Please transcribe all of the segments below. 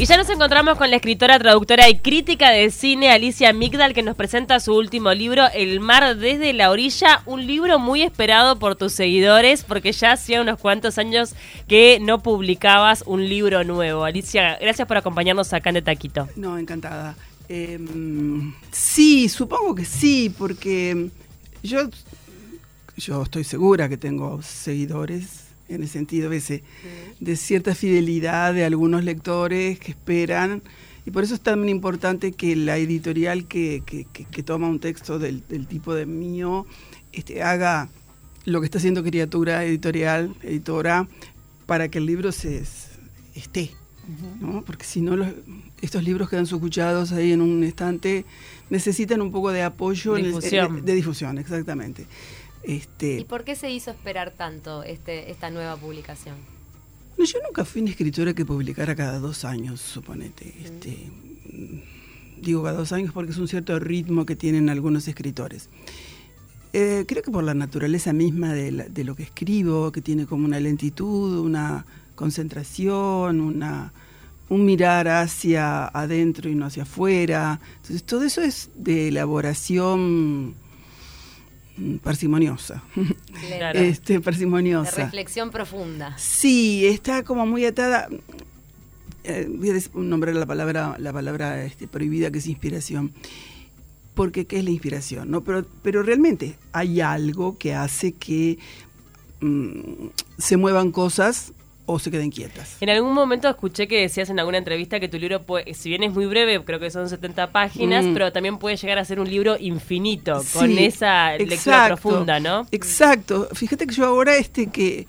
Y ya nos encontramos con la escritora, traductora y crítica de cine Alicia Migdal que nos presenta su último libro, El mar desde la orilla, un libro muy esperado por tus seguidores porque ya hacía unos cuantos años que no publicabas un libro nuevo. Alicia, gracias por acompañarnos acá en De Taquito. No, encantada. Eh, sí, supongo que sí, porque yo, yo estoy segura que tengo seguidores en el sentido ese, de cierta fidelidad de algunos lectores que esperan. Y por eso es tan importante que la editorial que, que, toma un texto del, tipo de mío este, haga lo que está haciendo criatura editorial, editora, para que el libro se esté. ¿no? Porque si no, estos libros quedan escuchados ahí en un estante, necesitan un poco de apoyo difusión. de difusión, exactamente. Este, ¿Y por qué se hizo esperar tanto este, esta nueva publicación? No, yo nunca fui una escritora que publicara cada dos años, suponete. Este, digo cada dos años porque es un cierto ritmo que tienen algunos escritores. Eh, creo que por la naturaleza misma de, lo que escribo, que tiene como una lentitud, una concentración, una, un mirar hacia adentro y no hacia afuera. Entonces todo eso es de elaboración parsimoniosa. Este, parsimoniosa. De reflexión profunda. Sí, está como muy atada. Eh, voy a nombrar la palabra, la palabra este, prohibida que es inspiración. Porque ¿qué es la inspiración? ¿no? Pero, pero realmente hay algo que hace que mm, se muevan cosas o se queden quietas. En algún momento escuché que decías en alguna entrevista que tu libro, si bien es muy breve, creo que son 70 páginas, mm. pero también puede llegar a ser un libro infinito, con esa lectura profunda, ¿no? Exacto. Fíjate que yo ahora este que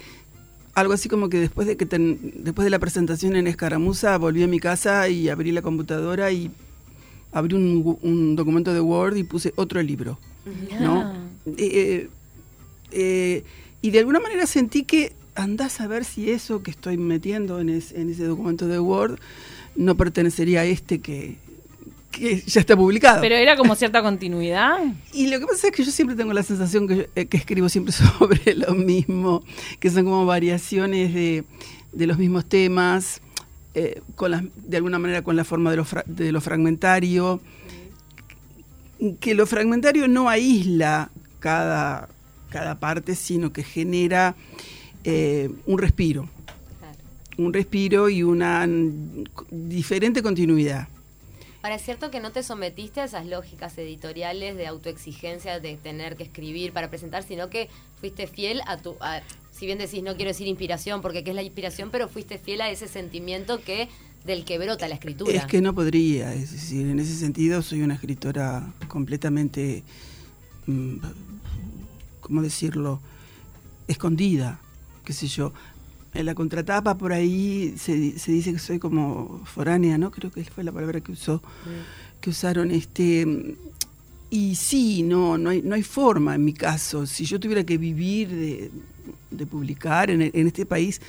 algo así como que después de que después de la presentación en Escaramuza volví a mi casa y abrí la computadora y abrí un, documento de Word y puse otro libro, ¿no? Eh, eh, eh, y de alguna manera sentí que andás a ver si eso que estoy metiendo en, ese documento de Word no pertenecería a este que, ya está publicado. Pero era como cierta continuidad. Y lo que pasa es que yo siempre tengo la sensación que, eh, escribo siempre sobre lo mismo, que son como variaciones de, los mismos temas, eh, con de alguna manera con la forma de lo, de lo fragmentario, que lo fragmentario no aísla cada, cada parte, sino que genera eh, un respiro. Un respiro y una diferente continuidad. Ahora, es cierto que no te sometiste a esas lógicas editoriales de autoexigencia, de tener que escribir para presentar, sino que fuiste fiel a tu... si bien decís, no quiero decir inspiración, porque ¿qué es la inspiración? Pero fuiste fiel a ese sentimiento que del que brota la escritura. Es que no podría, es decir, en ese sentido soy una escritora completamente, mm, ¿cómo decirlo?, escondida qué sé yo. En la contratapa por ahí se, dice que soy como foránea, ¿no? Creo que fue la palabra que usó, que usaron este y sí, no, no hay, no hay forma en mi caso. Si yo tuviera que vivir de, publicar en, este país,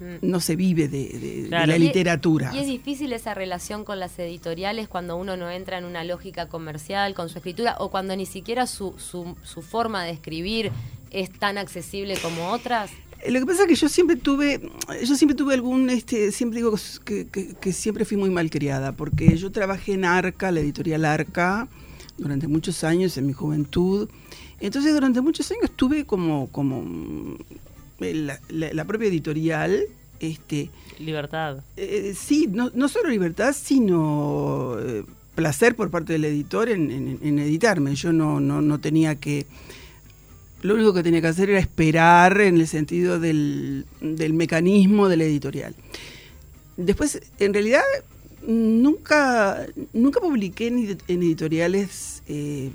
mm. no se vive de, la literatura. Y es difícil esa relación con las editoriales cuando uno no entra en una lógica comercial con su escritura o cuando ni siquiera su, su, su forma de escribir es tan accesible como otras. Lo que pasa es que yo siempre tuve, yo siempre tuve algún, este, siempre digo que, siempre fui muy mal criada, porque yo trabajé en Arca, la editorial Arca, durante muchos años en mi juventud. Entonces durante muchos años tuve como, como la, propia editorial, este libertad eh, sí no, no, solo libertad sino eh, placer por parte del editor en, en, editarme yo no, no, no tenía que lo único que tenía que hacer era esperar en el sentido del, mecanismo de la editorial. Después, en realidad, nunca, nunca publiqué en, editoriales, eh,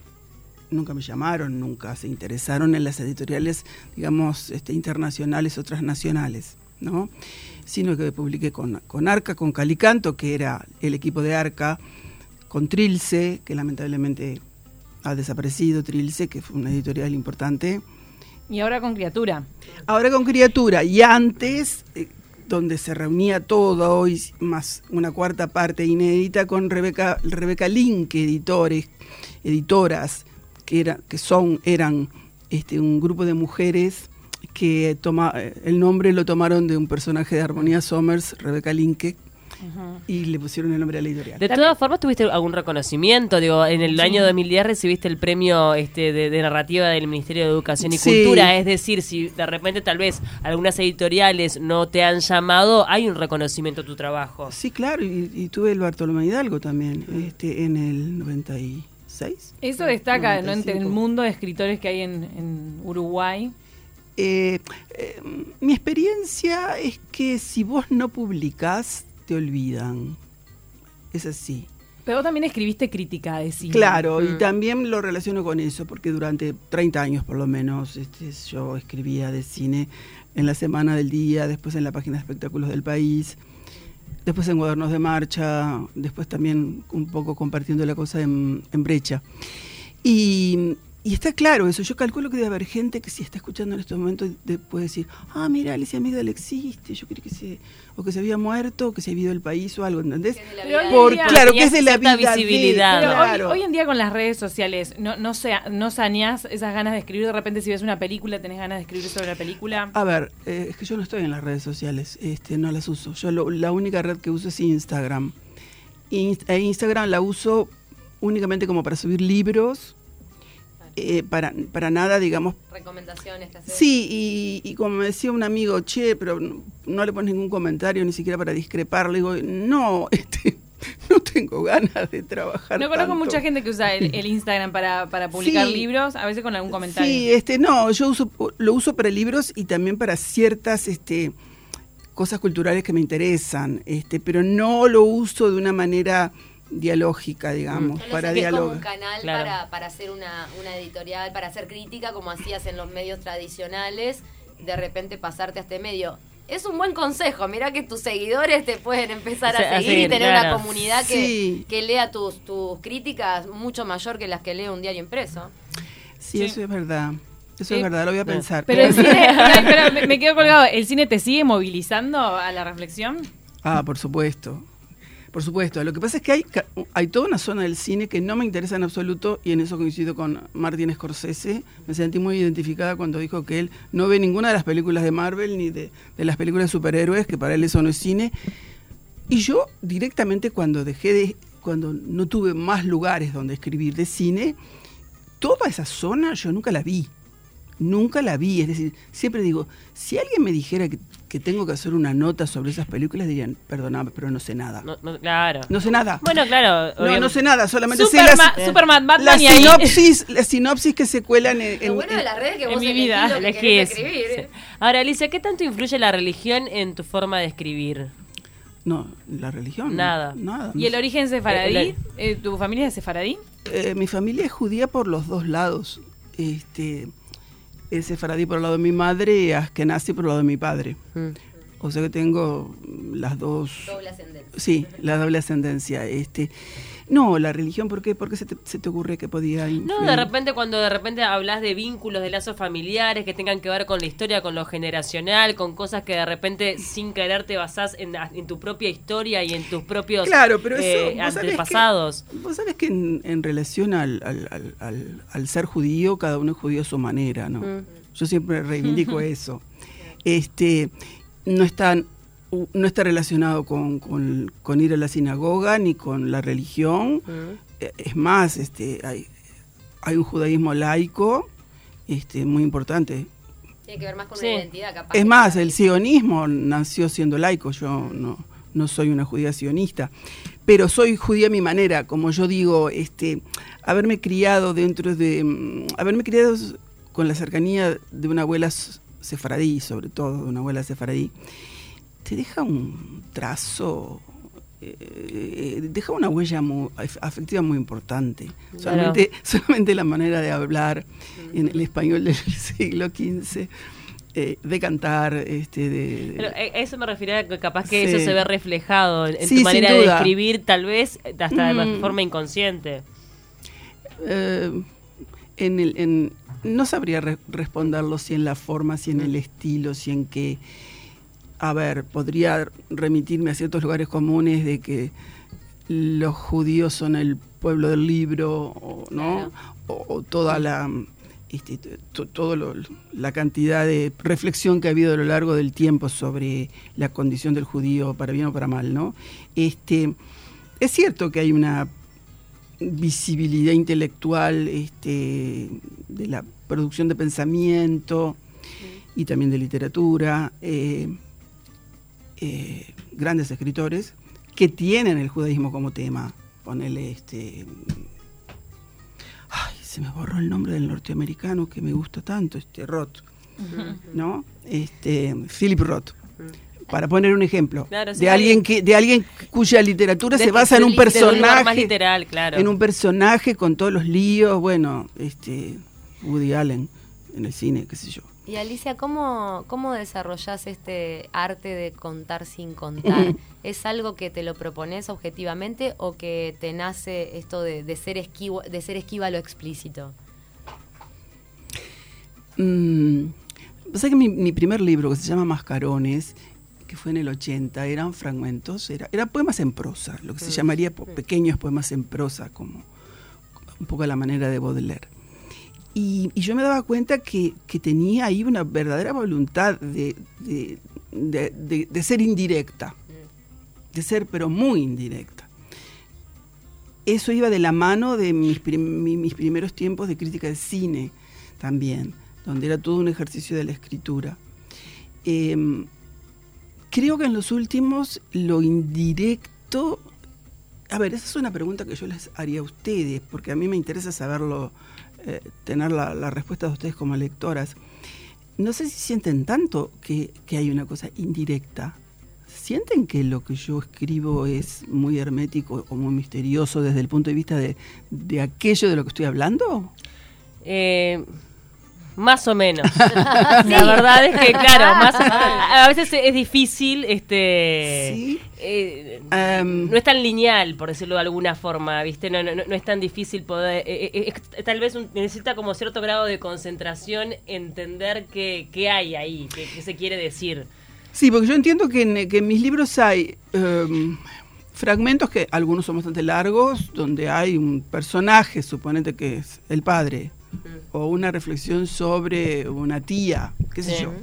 nunca me llamaron, nunca se interesaron en las editoriales, digamos, este, internacionales o transnacionales, ¿no? Sino que publiqué con, con Arca, con Calicanto, que era el equipo de Arca, con Trilce, que lamentablemente ha desaparecido Trilce, que fue una editorial importante. Y ahora con Criatura. Ahora con Criatura. Y antes, eh, donde se reunía todo, hoy más una cuarta parte inédita, con Rebeca, Rebeca Link, editores, editoras, que, era, que son, eran este, un grupo de mujeres que toma, el nombre lo tomaron de un personaje de Armonía Somers, Rebeca Linke, y le pusieron el nombre a la editorial. De todas formas, ¿tuviste algún reconocimiento? Digo, en el año 2010 recibiste el premio este, de, de narrativa del Ministerio de Educación y Sí. Cultura. Es decir, si de repente tal vez algunas editoriales no te han llamado, hay un reconocimiento a tu trabajo. Sí, claro, y, y tuve el Bartolomé Hidalgo también, este, en el 96. Eso destaca ¿no? entre el 95. mundo de escritores que hay en, en Uruguay. Eh, eh, mi experiencia es que si vos no publicás, te olvidan. Es así. Pero también escribiste crítica de cine. Claro, Mm. y también lo relaciono con eso, porque durante 30 años por lo menos este, yo escribía de cine en la Semana del Día, después en la página de espectáculos del país, después en Cuadernos de Marcha, después también un poco compartiendo la cosa en, en Brecha. Y, y está claro eso, yo calculo que debe haber gente que si está escuchando en estos momentos de- puede decir, ah, mira, Alicia Migdal existe, yo creí que se, o que se había muerto, o que se había ido del país o algo, ¿entendés? Que es de la Pero vida hoy de- Por, día claro, que es de la vida visibilidad. Pero claro. hoy, hoy en día con las redes sociales, ¿no, no, sea, ¿no saneás esas ganas de escribir? De repente si ves una película, tenés ganas de escribir sobre la película. A ver, eh, es que yo no estoy en las redes sociales, este, no las uso. Yo lo- la única red que uso es Instagram. Inst- e Instagram la uso únicamente como para subir libros, eh, para, para nada, digamos. Recomendaciones que haces. Sí, y, y como me decía un amigo, che, pero no, no le pones ningún comentario ni siquiera para discrepar. Le digo, no, este, no tengo ganas de trabajar. No conozco tanto". mucha gente que usa el, el Instagram para, para publicar Sí. libros, a veces con algún comentario. Sí, este, no, yo uso, lo uso para libros y también para ciertas este, cosas culturales que me interesan, este, pero no lo uso de una manera dialógica, digamos, No lo para dialogar. un canal Claro. para, para hacer una, una editorial, para hacer crítica, como hacías en los medios tradicionales, de repente pasarte a este medio. Es un buen consejo, mira que tus seguidores te pueden empezar O sea, a seguir y tener claro. una comunidad que, Sí. que lea tus, tus críticas mucho mayor que las que lee un diario impreso. Sí, Sí. eso es verdad. Eso Eh, es verdad, lo voy a pensar. Pero el cine, Ay, pero me, me quedo colgado, ¿el cine te sigue movilizando a la reflexión? Ah, por supuesto. Por supuesto. Lo que pasa es que hay, hay toda una zona del cine que no me interesa en absoluto y en eso coincido con Martin Scorsese. Me sentí muy identificada cuando dijo que él no ve ninguna de las películas de Marvel ni de, de las películas de superhéroes, que para él eso no es cine. Y yo directamente cuando dejé de, cuando no tuve más lugares donde escribir de cine, toda esa zona yo nunca la vi. Nunca la vi. Es decir, siempre digo, si alguien me dijera que, que tengo que hacer una nota sobre esas películas, dirían, perdóname, pero no sé nada. No, No, no, claro. sé nada. Bueno, claro. no, obviamente- no sé nada, solamente sé Superman, las, Superman, Batman las y ahí. sinopsis, las sinopsis que se cuelan en... Lo en- bueno de las redes es que en vos mi vida, lo que Elegís. ¿eh? Ahora, Alicia, ¿qué tanto influye la religión en tu forma de escribir? No, la religión. Nada. Nada. ¿Y el origen sefaradí? El- Eh, ¿Tu familia es sefaradí? Eh, mi familia es judía por los dos lados. Este, es sefaradí por el lado de mi madre y askenazi por el lado de mi padre. Mm. O sea que tengo las dos... Doble ascendente. Sí, la doble ascendencia. Este, no, la religión, ¿por qué? ¿Por qué se te, se te ocurre que podía No, influir? de repente cuando de repente hablas de vínculos, de lazos familiares que tengan que ver con la historia, con lo generacional, con cosas que de repente sin querer te basás en, en tu propia historia y en tus propios Claro, pero eso, eh, vos sabés antepasados. que- Vos sabés que en, en relación al, al- al- al- al ser judío, cada uno es judío a su manera, ¿no? Mm. Yo siempre reivindico eso. Este, no están no está relacionado con, con- con ir a la sinagoga ni con la religión. Eh, Es más, este, hay, hay un judaísmo laico este, muy importante. Tiene que ver más con Sí. una identidad capaz. Es más, el sionismo nació siendo laico, yo no, no soy una judía sionista, pero soy judía a mi manera, como yo digo, este, haberme criado dentro de, mm, haberme criado con la cercanía de una abuela sefaradí, sobre todo de una abuela sefaradí, te deja un trazo, eh, deja una huella muy, af- afectiva muy importante. Claro. Solamente, solamente la manera de hablar en el español del siglo XV, eh, de cantar, este, de, Pero eh, a eso me refería que capaz que Sí. eso se ve reflejado en, Sí, tu manera de escribir, tal vez hasta de Mm. forma inconsciente. eh, en el, en, no sabría re- responderlo si en la forma, si en el estilo, si en qué. A ver, podría remitirme a ciertos lugares comunes de que los judíos son el pueblo del libro, o, ¿no? O, o toda la este, todo la cantidad de reflexión que ha habido a lo largo del tiempo sobre la condición del judío, para bien o para mal, ¿no? Este, es cierto que hay una visibilidad intelectual este, de la producción de pensamiento y también de literatura, eh, eh, grandes escritores que tienen el judaísmo como tema. Ponele este se me borró el nombre del norteamericano que me gusta tanto, este Roth, ¿no? Este, Philip Roth. Para poner un ejemplo de alguien que de alguien cuya literatura se basa en un personaje literal, claro. en un personaje con todos los líos, bueno, este Woody Allen en el cine, qué sé yo. Y Alicia, ¿cómo, ¿cómo desarrollas este arte de contar sin contar? ¿Es algo que te lo propones objetivamente o que te nace esto de, ser, esquivo, de ser esquiva a lo explícito? Mm, que mi, primer libro, que se llama Mascarones, que fue en el 80, eran fragmentos, era, eran poemas en prosa, lo que se mm. llamaría pequeños poemas en prosa, como un poco a la manera de Baudelaire. Y, yo me daba cuenta que, tenía ahí una verdadera voluntad de, ser indirecta, de ser pero muy indirecta. Eso iba de la mano de mis, mis primeros tiempos de crítica de cine también, donde era todo un ejercicio de la escritura. Em, creo que en los últimos lo indirecto... A ver, esa es una pregunta que yo les haría a ustedes, porque a mí me interesa saberlo eh, tener la, respuesta de ustedes como lectoras. No sé si sienten tanto que, hay una cosa indirecta. ¿Sienten que lo que yo escribo es muy hermético o muy misterioso desde el punto de vista de, de aquello de lo que estoy hablando? Eh, más o menos. La verdad es que, claro, más a veces es difícil, este, eh, em. no es tan lineal, por decirlo de alguna forma, ¿viste? No, no, no es tan difícil poder, eh, eh, tal vez necesita como cierto grado de concentración entender qué, qué hay ahí, qué, se quiere decir. Sí, porque yo entiendo que en, que en mis libros hay em, fragmentos que algunos son bastante largos, donde hay un personaje, suponete que es el padre, o una reflexión sobre una tía, qué sé yo.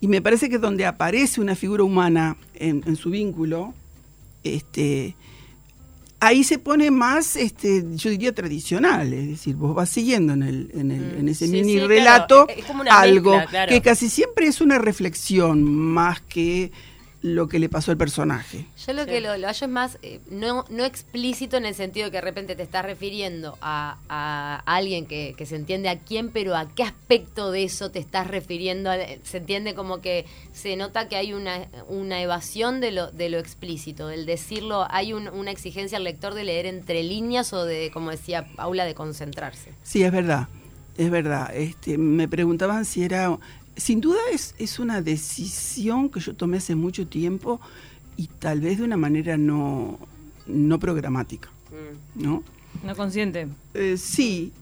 Y me parece que donde aparece una figura humana en, su vínculo, este, ahí se pone más, este, yo diría, tradicional. Es decir, vos vas siguiendo en, el, en, el, en ese mini relato algo que casi siempre es una reflexión más que lo que le pasó al personaje. Yo lo que lo, hallo es más, eh, no, no explícito en el sentido que de repente te estás refiriendo a, alguien que, se entiende a quién, pero a qué aspecto de eso te estás refiriendo. se entiende como que se nota que hay una, una evasión de lo, de lo explícito, del decirlo, hay una exigencia al lector de leer entre líneas o de, como decía Paula, de concentrarse. Sí, es verdad. Es verdad, este, me preguntaban si era sin duda es, es una decisión que yo tomé hace mucho tiempo y tal vez de una manera no, no programática. Mm. ¿No? No consciente. Eh, sí.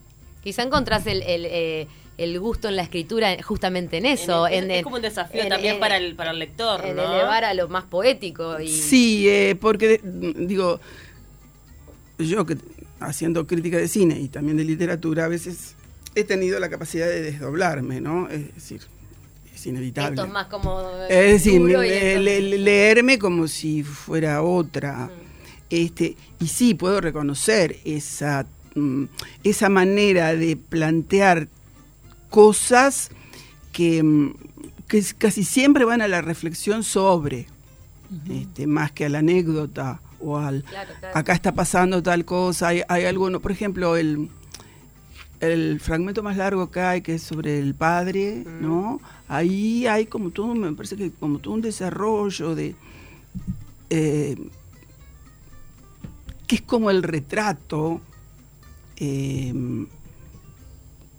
Quizá encontrás el, el, eh, el, gusto en la escritura justamente en eso. En, es, como un desafío también para, el, para el lector. En elevar a lo más poético. Y... Sí, eh, porque digo, yo que haciendo crítica de cine y también de literatura, a veces he tenido la capacidad de desdoblarme, ¿no? Es decir, es inevitable. Esto es más como... Es decir, leerme como si fuera otra. Mm. Este, y sí, puedo reconocer esa, mm, esa manera de plantear cosas que, mm, que, casi siempre van a la reflexión sobre, este, más que a la anécdota o al acá está pasando tal cosa, hay, hay algo, no, por ejemplo, el el fragmento más largo que hay, que es sobre el padre, ¿no? Ahí hay como todo, me parece que como todo un desarrollo de... Eh, que es como el retrato eh,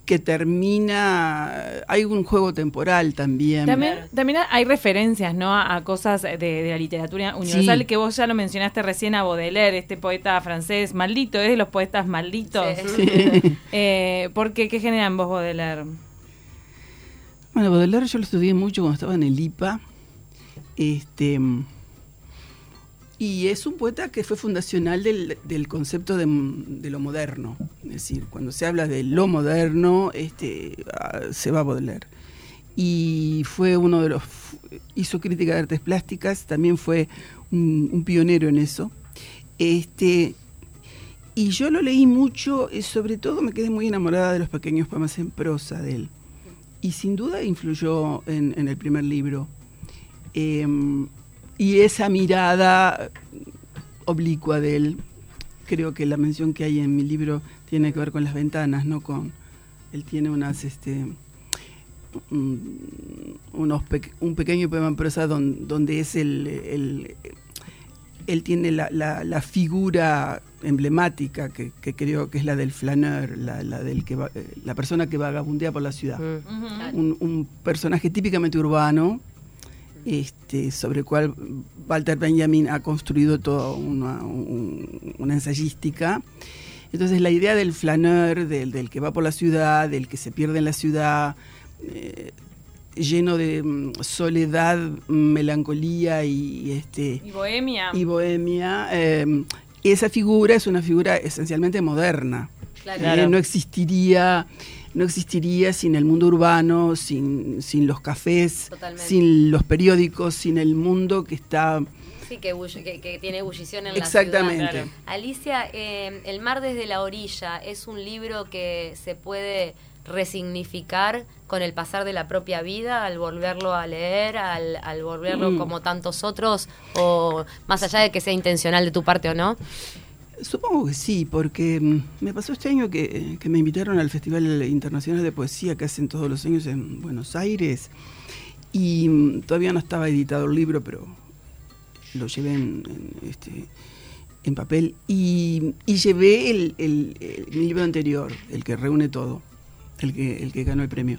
que termina, hay un juego temporal también. También, también hay referencias, ¿no? A, cosas de, la literatura universal, que vos ya lo mencionaste recién a Baudelaire, este poeta francés maldito, es de los poetas malditos. eh, ¿Por qué? ¿Qué genera en vos Baudelaire? Bueno, Baudelaire yo lo estudié mucho cuando estaba en el IPA. Este, y es un poeta que fue fundacional del, concepto de, lo moderno. Es decir, cuando se habla de lo moderno, este, ah, se va a Baudelaire. Y fue uno de los... hizo crítica de artes plásticas, también fue un, pionero en eso. Este, y yo lo leí mucho, y sobre todo me quedé muy enamorada de los pequeños poemas en prosa de él. Y sin duda influyó en, el primer libro. Em, y esa mirada oblicua de él, creo que la mención que hay en mi libro tiene que ver con las ventanas, no con... Él tiene unas... Este, unos un pequeño poema en prosa donde, es el, él tiene la, figura emblemática que, creo que es la del flaneur, la, del que la persona que vagabundea por la ciudad. Mm. un, personaje típicamente urbano, este, sobre el cual Walter Benjamin ha construido toda una, ensayística. Entonces la idea del flaneur, del, que va por la ciudad, del que se pierde en la ciudad, eh, lleno de mm, soledad, melancolía y, este bohemia. Y bohemia. Eh, esa figura es una figura esencialmente moderna. Eh, no existiría no existiría sin el mundo urbano, sin, sin los cafés, sin los periódicos, sin el mundo que está... Sí, que, que, tiene ebullición en Exactamente. la ciudad. Alicia, eh, El mar desde la orilla es un libro que se puede resignificar con el pasar de la propia vida al volverlo a leer, al, al volverlo mm. como tantos otros, o más allá de que sea intencional de tu parte o no? Supongo que sí, porque mm, me pasó este año que, me invitaron al Festival Internacional de Poesía que hacen todos los años en Buenos Aires y mm, todavía no estaba editado el libro, pero lo llevé en, este, en papel y, llevé el, libro anterior, el que reúne todo, el que, el que ganó el premio.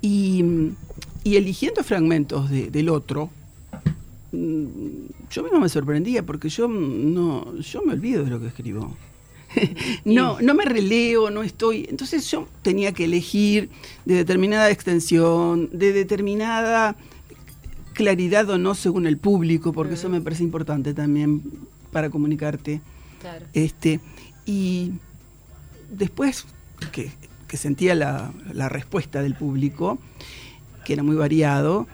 Y, mm, y, eligiendo fragmentos del otro, yo mismo me sorprendía porque yo no yo me olvido de lo que escribo. no, no me releo, no estoy. Entonces yo tenía que elegir de determinada extensión, de determinada claridad o no según el público, porque eso me parece importante también para comunicarte. Este, y después que, sentía la, la respuesta del público, que era muy variado,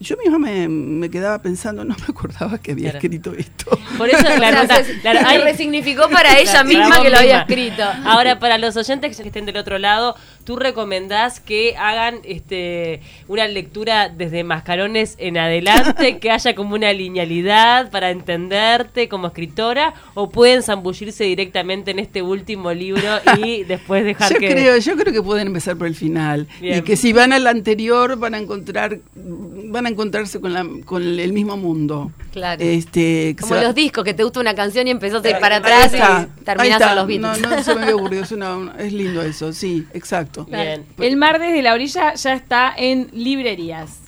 yo misma me, quedaba pensando, no me acordaba que había escrito esto. Por eso, claro, claro resignificó para ella misma que lo había escrito. Ahora, para los oyentes que estén del otro lado, ¿tú recomendás que hagan este una lectura desde Mascarones en adelante, que haya como una linealidad para entenderte como escritora, o pueden zambullirse directamente en este último libro y después dejar yo que... Creo, yo creo que pueden empezar por el final. Y que si van al anterior van a encontrar, van a encontrarse con, la, con el mismo mundo. Claro. Este, como los discos, que te gusta una canción y empezás a ir para atrás y terminás con los Beatles. No, no se me había ocurrido, es, es lindo eso, sí, exacto. El mar desde la orilla ya está en librerías.